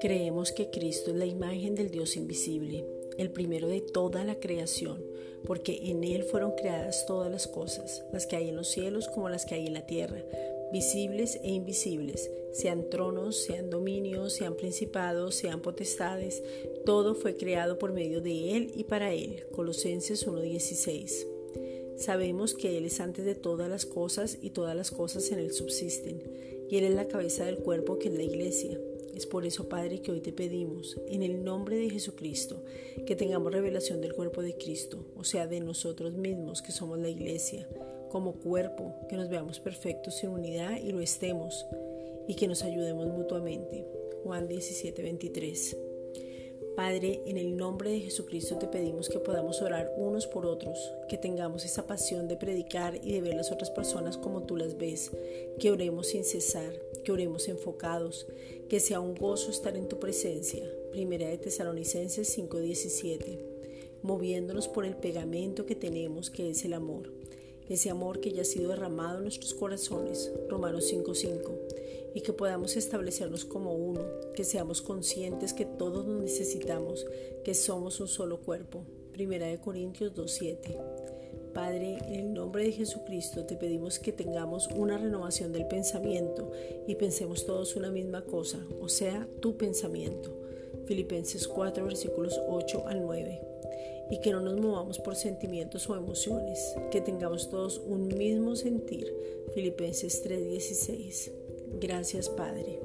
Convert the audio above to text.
Creemos que Cristo es la imagen del Dios invisible, el primero de toda la creación, porque en Él fueron creadas todas las cosas, las que hay en los cielos como las que hay en la tierra, visibles e invisibles, sean tronos, sean dominios, sean principados, sean potestades, todo fue creado por medio de Él y para Él. Colosenses 1.16. Sabemos que Él es antes de todas las cosas y todas las cosas en Él subsisten, y Él es la cabeza del cuerpo que es la iglesia. Es por eso, Padre, que hoy te pedimos, en el nombre de Jesucristo, que tengamos revelación del cuerpo de Cristo, o sea, de nosotros mismos, que somos la iglesia, como cuerpo, que nos veamos perfectos en unidad y lo estemos, y que nos ayudemos mutuamente. Juan 17, 23. Padre, en el nombre de Jesucristo te pedimos que podamos orar unos por otros, que tengamos esa pasión de predicar y de ver las otras personas como tú las ves, que oremos sin cesar, que oremos enfocados, que sea un gozo estar en tu presencia. Primera de Tesalonicenses 5:17, moviéndonos por el pegamento que tenemos que es el amor, ese amor que ya ha sido derramado en nuestros corazones. Romanos 5:5 y que podamos establecernos como uno, que seamos conscientes que todos nos necesitamos, que somos un solo cuerpo. Primera de Corintios 2.7. Padre, en el nombre de Jesucristo te pedimos que tengamos una renovación del pensamiento y pensemos todos una misma cosa, o sea, tu pensamiento. Filipenses 4 versículos 8 al 9. Y que no nos movamos por sentimientos o emociones, que tengamos todos un mismo sentir. Filipenses 3:16. Gracias Padre.